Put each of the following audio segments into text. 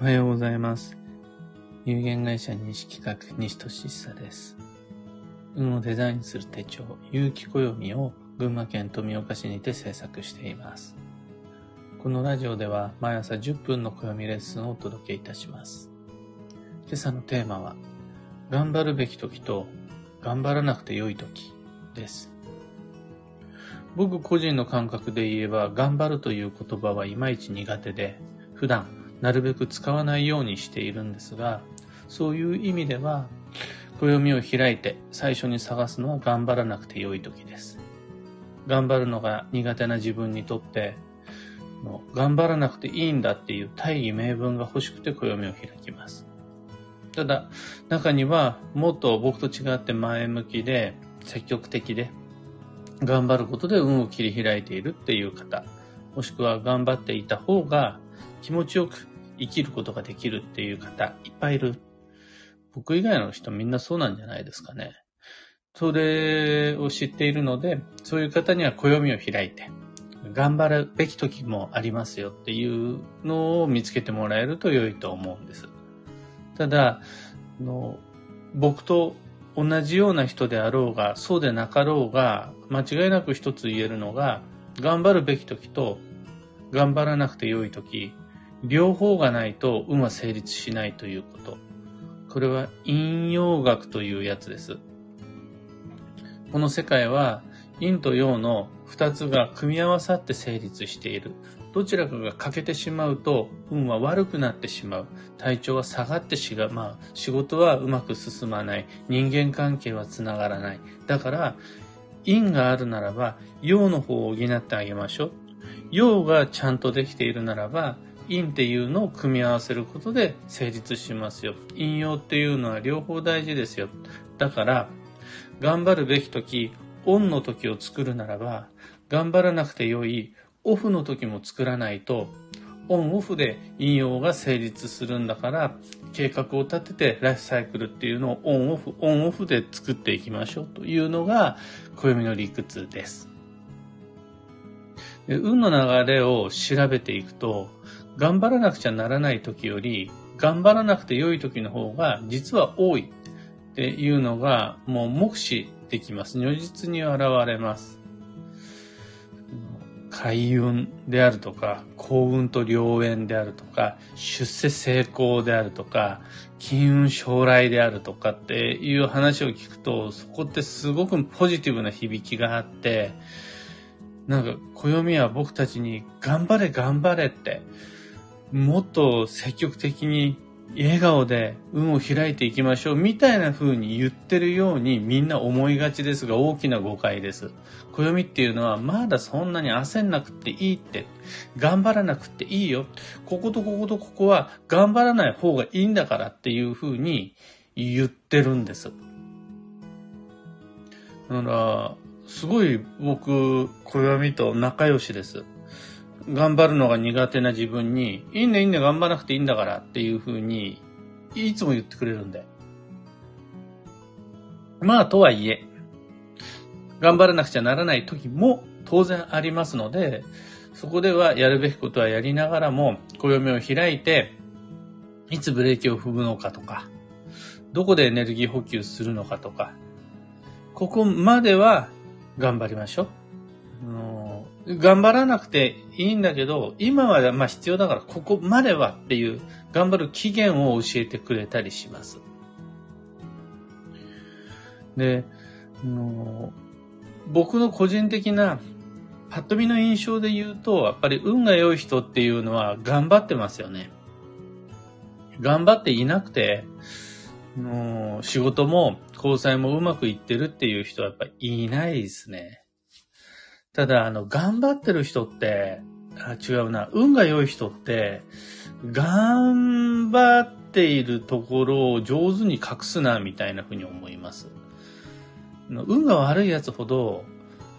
おはようございます。有限会社西企画西俊久です。運をデザインする手帳、有機暦を群馬県富岡市にて制作しています。このラジオでは毎朝10分の暦レッスンをお届けいたします。今朝のテーマは、頑張るべき時と頑張らなくて良い時です。僕個人の感覚で言えば、頑張るという言葉はいまいち苦手で、普段なるべく使わないようにしているんですが、そういう意味では、暦を開いて最初に探すのは頑張らなくて良い時です。頑張るのが苦手な自分にとって、頑張らなくていいんだっていう大義名分が欲しくて暦を開きます。ただ、中にはもっと僕と違って前向きで積極的で頑張ることで運を切り開いているっていう方、もしくは頑張っていた方が気持ちよく生きることができるっていう方いっぱいいる。僕以外の人みんなそうなんじゃないですかね。それを知っているので、そういう方には暦を開いて、頑張るべき時もありますよっていうのを見つけてもらえると良いと思うんです。ただ、の僕と同じような人であろうが、そうでなかろうが、間違いなく一つ言えるのが、頑張るべき時と頑張らなくて良い時、両方がないと運は成立しないということ。これは陰陽学というやつです。この世界は陰と陽の二つが組み合わさって成立している。どちらかが欠けてしまうと運は悪くなってしまう。体調は下がってしが、まあ仕事はうまく進まない。人間関係はつながらない。だから陰があるならば陽の方を補ってあげましょう。陽がちゃんとできているならば陰っていうのを組み合わせることで成立しますよ。陰陽っていうのは両方大事ですよ。だから、頑張るべき時、オンの時を作るならば、頑張らなくて良いオフの時も作らないと、オンオフで陰陽が成立するんだから、計画を立ててライフサイクルっていうのをオンオフ、オンオフで作っていきましょうというのが、暦の理屈です。運の流れを調べていくと、頑張らなくちゃならない時より、頑張らなくて良い時の方が実は多いっていうのがもう目視できます。如実に現れます。開運であるとか、幸運と良縁であるとか、出世成功であるとか、金運将来であるとかっていう話を聞くと、そこってすごくポジティブな響きがあって、なんか暦は僕たちに頑張れ頑張れって、もっと積極的に笑顔で運を開いていきましょうみたいな風に言ってるようにみんな思いがちですが大きな誤解です。暦っていうのはまだそんなに焦んなくていいって、頑張らなくていいよ。こことこことここは頑張らない方がいいんだからっていう風に言ってるんです。だから、すごい僕、暦と仲良しです。頑張るのが苦手な自分に、いいねいいね頑張らなくていいんだからっていう風に、いつも言ってくれるんで。まあ、とはいえ、頑張らなくちゃならない時も当然ありますので、そこではやるべきことはやりながらも、暦を開いて、いつブレーキを踏むのかとか、どこでエネルギー補給するのかとか、ここまでは頑張りましょう。頑張らなくていいんだけど、今はまあ必要だからここまではっていう頑張る期限を教えてくれたりします。で、の僕の個人的なパッと見の印象で言うと、やっぱり運が良い人っていうのは頑張ってますよね。頑張っていなくて、の仕事も交際もうまくいってるっていう人はやっぱりいないですね。ただ、あの、頑張ってる人って、あ違うな、運が良い人って、頑張っているところを上手に隠すな、みたいな風に思います。運が悪いやつほど、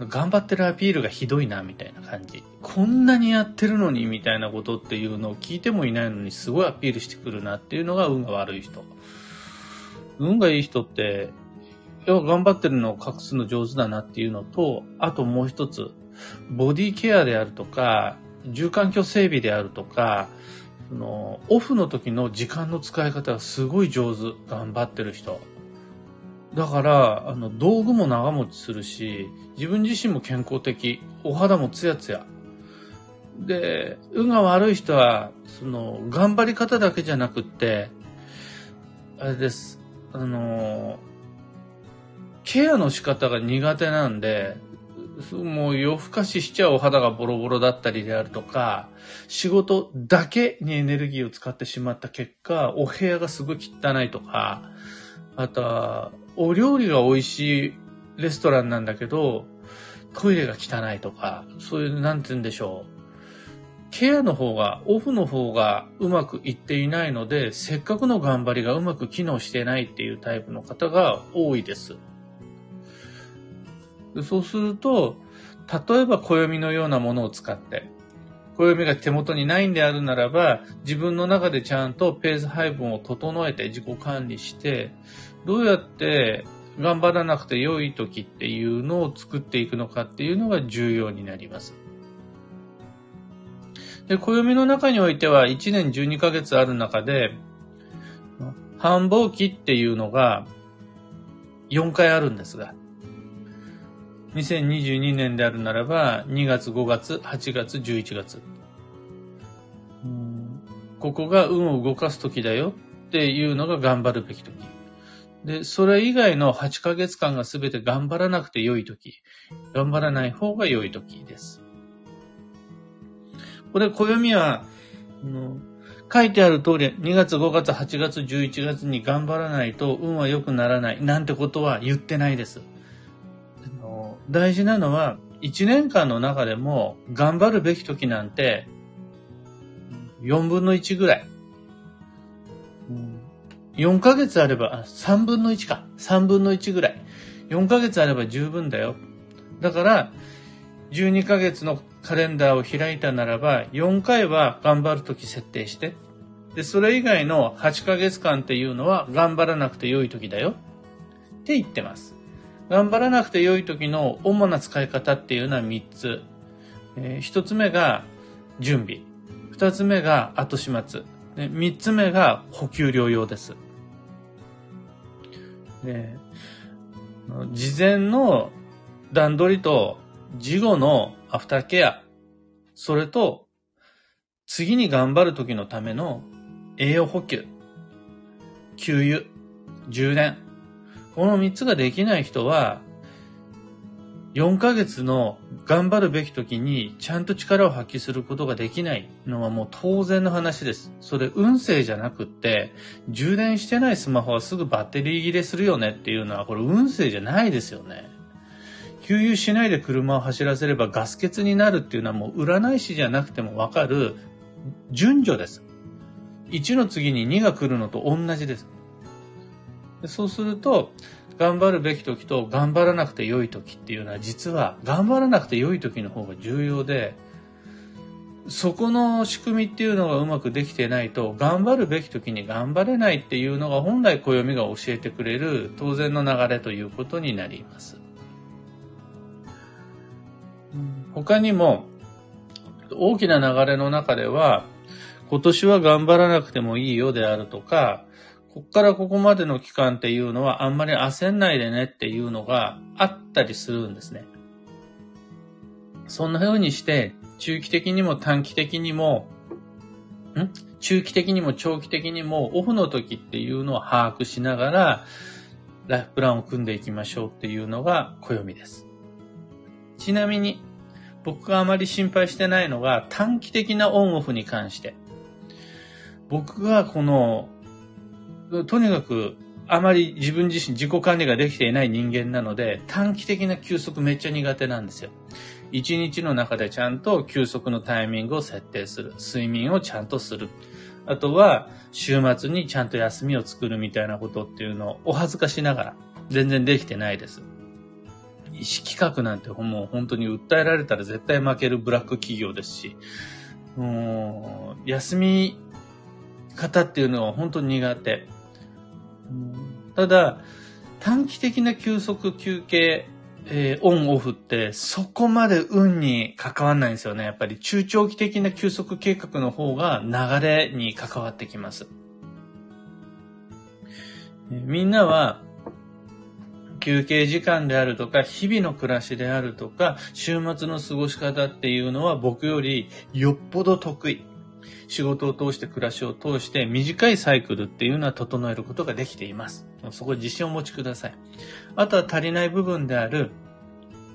頑張ってるアピールがひどいな、みたいな感じ。こんなにやってるのに、みたいなことっていうのを聞いてもいないのに、すごいアピールしてくるなっていうのが運が悪い人。運がいい人って、頑張ってるのを隠すの上手だなっていうのと、あともう一つ、ボディケアであるとか、住環境整備であるとか、その、オフの時の時間の使い方がすごい上手。頑張ってる人。だから、あの、道具も長持ちするし、自分自身も健康的。お肌もツヤツヤ。で、運が悪い人は、その、頑張り方だけじゃなくって、あれです。あの、ケアの仕方が苦手なんで、もう夜更かししちゃうお肌がボロボロだったりであるとか、仕事だけにエネルギーを使ってしまった結果、お部屋がすごい汚いとか、あとは、お料理が美味しいレストランなんだけど、トイレが汚いとか、そういう、なんて言うんでしょう。ケアの方が、オフの方がうまくいっていないので、せっかくの頑張りがうまく機能してないっていうタイプの方が多いです。そうすると、例えば暦のようなものを使って、暦が手元にないんであるならば、自分の中でちゃんとペース配分を整えて自己管理して、どうやって頑張らなくて良い時っていうのを作っていくのかっていうのが重要になります。で、暦の中においては1年12ヶ月ある中で、繁忙期っていうのが4回あるんですが、2022年であるならば、2月、5月、8月、11月。ここが運を動かす時だよっていうのが頑張るべき時。で、それ以外の8ヶ月間が全て頑張らなくて良い時。頑張らない方が良い時です。これ、暦は、書いてある通り、2月、5月、8月、11月に頑張らないと運は良くならないなんてことは言ってないです。大事なのは、1年間の中でも頑張るべき時なんて、4分の1ぐらい。4ヶ月あれば、3分の1か。3分の1ぐらい。4ヶ月あれば十分だよ。だから、12ヶ月のカレンダーを開いたならば、4回は頑張るとき設定して。で、それ以外の8ヶ月間っていうのは頑張らなくて良い時だよ。って言ってます。頑張らなくて良い時の主な使い方っていうのは3つ。えー、1つ目が準備。2つ目が後始末。で3つ目が補給療養です。で事前の段取りと事後のアフターケア、それと次に頑張る時のための栄養補給、給油、充電、この3つができない人は、4ヶ月の頑張るべき時にちゃんと力を発揮することができないのはもう当然の話です。それ運勢じゃなくって、充電してないスマホはすぐバッテリー切れするよねっていうのはこれ運勢じゃないですよね。給油しないで車を走らせればガス欠になるっていうのはもう占い師じゃなくてもわかる順序です。1の次に2が来るのと同じです。そうすると、頑張るべき時と頑張らなくて良い時っていうのは実は頑張らなくて良い時の方が重要で、そこの仕組みっていうのがうまくできてないと、頑張るべき時に頑張れないっていうのが本来暦が教えてくれる当然の流れということになります。他にも、大きな流れの中では、今年は頑張らなくてもいいよであるとか、こっからここまでの期間っていうのはあんまり焦んないでねっていうのがあったりするんですね。そんな風にして、中期的にも短期的にも、ん？中期的にも長期的にもオフの時っていうのを把握しながら、ライフプランを組んでいきましょうっていうのが暦です。ちなみに、僕があまり心配してないのが短期的なオンオフに関して。僕がこのとにかく、あまり自分自身自己管理ができていない人間なので、短期的な休息めっちゃ苦手なんですよ。一日の中でちゃんと休息のタイミングを設定する。睡眠をちゃんとする。あとは、週末にちゃんと休みを作るみたいなことっていうのをお恥ずかしながら、全然できてないです。意思企画なんてもう本当に訴えられたら絶対負けるブラック企業ですし、もう、休み方っていうのは本当に苦手。ただ、短期的な休息、休憩、えー、オンオフってそこまで運に関わんないんですよね。やっぱり中長期的な休息計画の方が流れに関わってきます。え、みんなは休憩時間であるとか、日々の暮らしであるとか、週末の過ごし方っていうのは僕よりよっぽど得意。仕事を通して暮らしを通して短いサイクルっていうのは整えることができています。そこ自信をお持ちください。あとは足りない部分である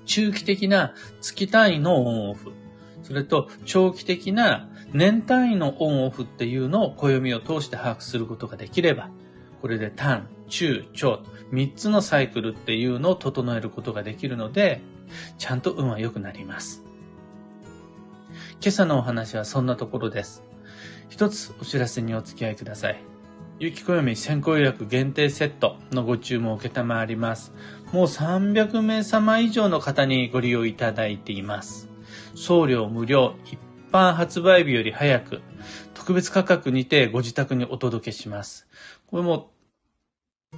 中期的な月単位のオンオフ。それと長期的な年単位のオンオフっていうのを暦を通して把握することができれば、これで短、中、長と3つのサイクルっていうのを整えることができるので、ちゃんと運は良くなります。今朝のお話はそんなところです。一つお知らせにお付き合いください。ゆきこよみ先行予約限定セットのご注文を受けたまわります。もう300名様以上の方にご利用いただいています。送料無料、一般発売日より早く、特別価格にてご自宅にお届けします。これも、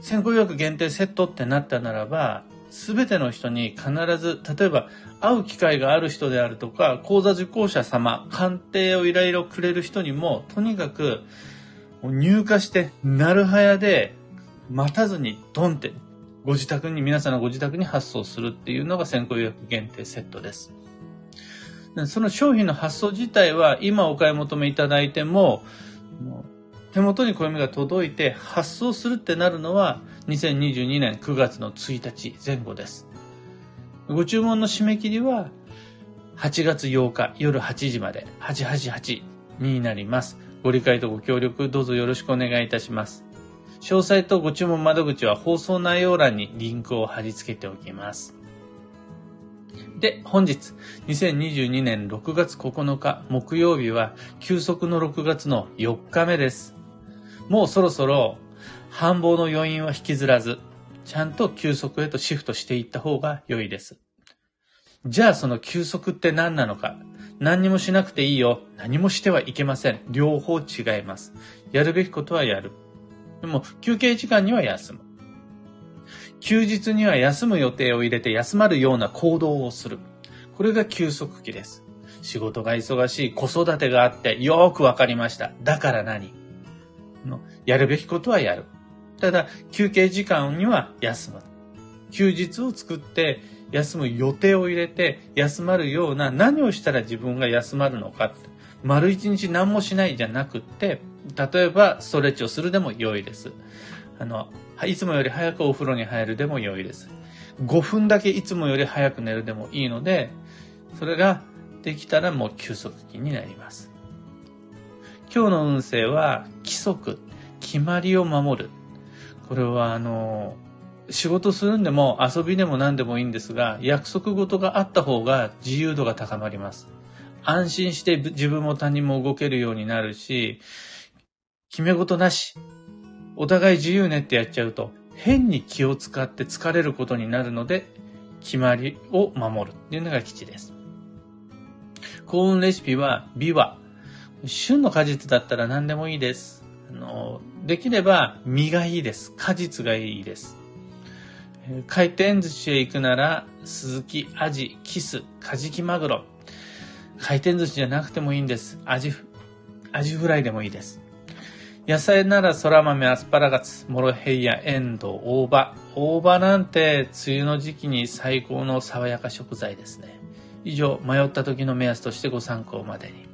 先行予約限定セットってなったならば、すべての人に必ず、例えば会う機会がある人であるとか、講座受講者様、鑑定をいろいろくれる人にも、とにかく入荷して、なるはやで、待たずにドンって、ご自宅に、皆さんのご自宅に発送するっていうのが先行予約限定セットです。その商品の発送自体は今お買い求めいただいても、手元に暦が届いて発送するってなるのは2022年9月の1日前後です。ご注文の締め切りは8月8日夜8時まで888になります。ご理解とご協力どうぞよろしくお願いいたします。詳細とご注文窓口は放送内容欄にリンクを貼り付けておきます。で、本日、2022年6月9日木曜日は、休息の6月の4日目です。もうそろそろ、繁忙の余韻は引きずらず、ちゃんと休息へとシフトしていった方が良いです。じゃあその休息って何なのか何にもしなくていいよ。何もしてはいけません。両方違います。やるべきことはやる。でも、休憩時間には休む。休日には休む予定を入れて休まるような行動をする。これが休息期です。仕事が忙しい、子育てがあってよーくわかりました。だから何？やるべきことはやる。ただ、休憩時間には休む。休日を作って休む予定を入れて休まるような何をしたら自分が休まるのか。丸一日何もしないじゃなくって、例えばストレッチをするでも良いです。あの、いつもより早くお風呂に入るでも良いです。5分だけいつもより早く寝るでもいいので、それができたらもう休息期になります。今日の運勢は規則、決まりを守る。これはあの、仕事するんでも遊びでも何でもいいんですが、約束事があった方が自由度が高まります。安心して自分も他人も動けるようになるし、決め事なし。お互い自由ねってやっちゃうと、変に気を使って疲れることになるので、決まりを守るっていうのが基地です。幸運レシピは、美和。旬の果実だったら何でもいいです。あの、できれば実がいいです。果実がいいです。回転寿司へ行くなら、鈴木、アジ、キス、カジキマグロ。回転寿司じゃなくてもいいんです。アジ、アジフライでもいいです。野菜なら空豆、アスパラガス、モロヘイヤ、エンド、大葉。大葉なんて梅雨の時期に最高の爽やか食材ですね。以上、迷った時の目安としてご参考までに。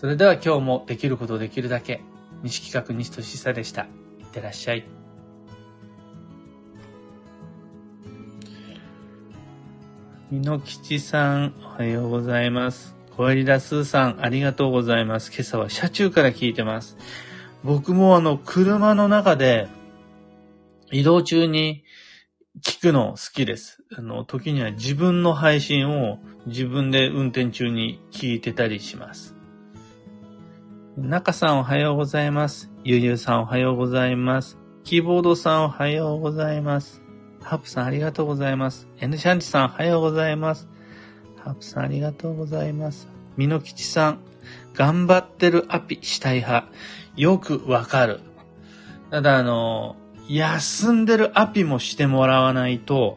それでは今日もできることできるだけ。西企画西俊久でした。いってらっしゃい。みのきちさん、おはようございます。小襟田すーさん、ありがとうございます。今朝は車中から聞いてます。僕もあの、車の中で、移動中に聞くの好きです。あの、時には自分の配信を自分で運転中に聞いてたりします。中さんおはようございます。ゆゆうさんおはようございます。キーボードさんおはようございます。ハープさんありがとうございます。N シャンチさんおはようございます。ハープさんありがとうございます。ミノキチさん、頑張ってるアピしたい派。よくわかる。ただあの、休んでるアピもしてもらわないと、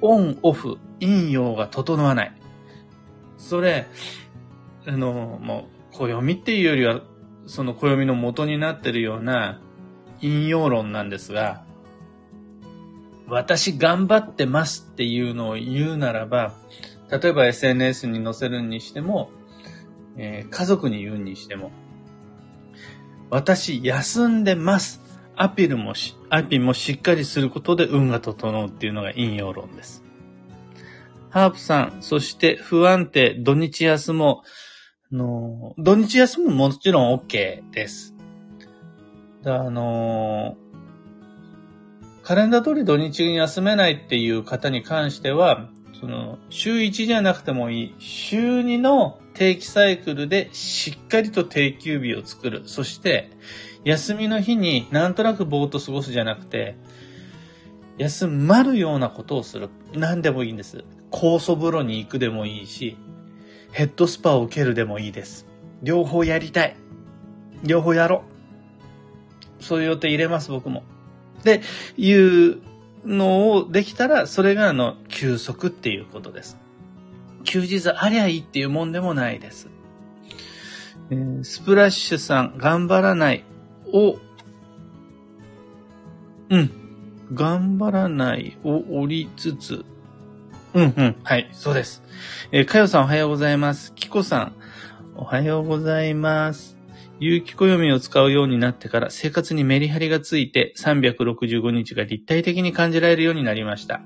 オン、オフ、陰陽が整わない。それ、あの、もう、暦っていうよりは、その暦の元になってるような陰陽論なんですが、私頑張ってますっていうのを言うならば、例えば SNS に載せるにしても、えー、家族に言うにしても、私休んでます。アピールもし、アピもしっかりすることで運が整うっていうのが陰陽論です。ハープさん、そして不安定、土日休もう、の、土日休むももちろん OK です。あの、カレンダー通り土日に休めないっていう方に関しては、その、週1じゃなくてもいい、週2の定期サイクルでしっかりと定休日を作る。そして、休みの日になんとなくぼーっと過ごすじゃなくて、休まるようなことをする。何でもいいんです。酵素風呂に行くでもいいし、ヘッドスパを受けるでもいいです。両方やりたい。両方やろう。そういう予定入れます、僕も。で、いうのをできたら、それがあの、休息っていうことです。休日ありゃいいっていうもんでもないです。えー、スプラッシュさん、頑張らないを、うん。頑張らないを折りつつ、うんうん。はい、そうです。えー、かよさんおはようございます。きこさん、おはようございます。有機暦を使うようになってから生活にメリハリがついて365日が立体的に感じられるようになりました。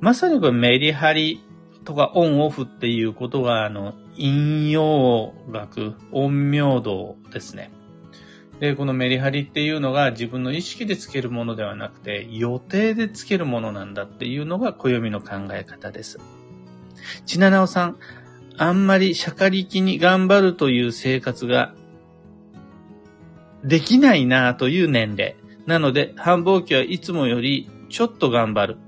まさにこれメリハリとかオンオフっていうことが、あの、陰陽学、陰陽道ですね。で、このメリハリっていうのが自分の意識でつけるものではなくて、予定でつけるものなんだっていうのが暦の考え方です。ちななおさん、あんまりしゃかりきに頑張るという生活ができないなという年齢。なので、繁忙期はいつもよりちょっと頑張る。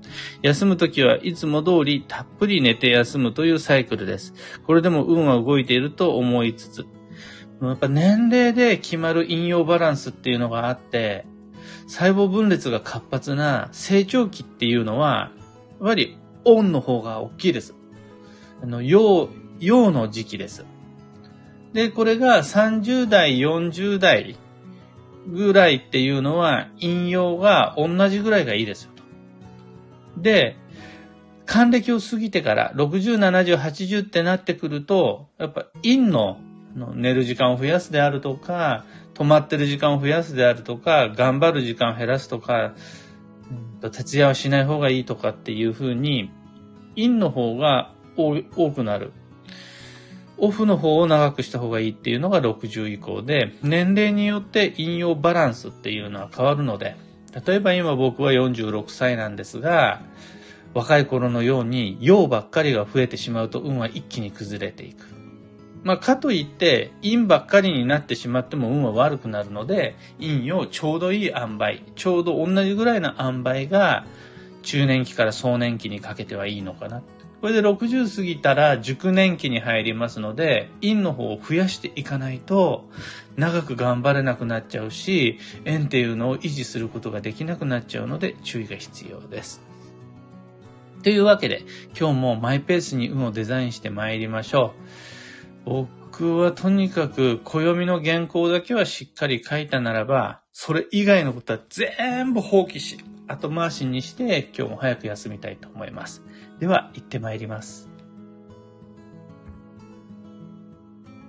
休むときはいつも通りたっぷり寝て休むというサイクルです。これでも運は動いていると思いつつ、やっぱ年齢で決まる陰陽バランスっていうのがあって、細胞分裂が活発な成長期っていうのは、やっぱりオンの方が大きいです。あの、陽、陽の時期です。で、これが30代、40代ぐらいっていうのは、引用が同じぐらいがいいですよと。で、還暦を過ぎてから60、70、80ってなってくると、やっぱ陰の寝る時間を増やすであるとか、止まってる時間を増やすであるとか、頑張る時間を減らすとか、徹夜はしない方がいいとかっていうふうに、陰の方が多くなる。オフの方を長くした方がいいっていうのが60以降で、年齢によって引用バランスっていうのは変わるので、例えば今僕は46歳なんですが、若い頃のように陽ばっかりが増えてしまうと運は一気に崩れていく。まあ、かといって、陰ばっかりになってしまっても運は悪くなるので、陰をちょうどいい塩梅、ちょうど同じぐらいの塩梅が、中年期から壮年期にかけてはいいのかな。これで60過ぎたら熟年期に入りますので、陰の方を増やしていかないと、長く頑張れなくなっちゃうし、円っていうのを維持することができなくなっちゃうので、注意が必要です。というわけで、今日もマイペースに運をデザインして参りましょう。僕はとにかく暦の原稿だけはしっかり書いたならば、それ以外のことは全部放棄し、後回しにして今日も早く休みたいと思います。では、行ってまいります。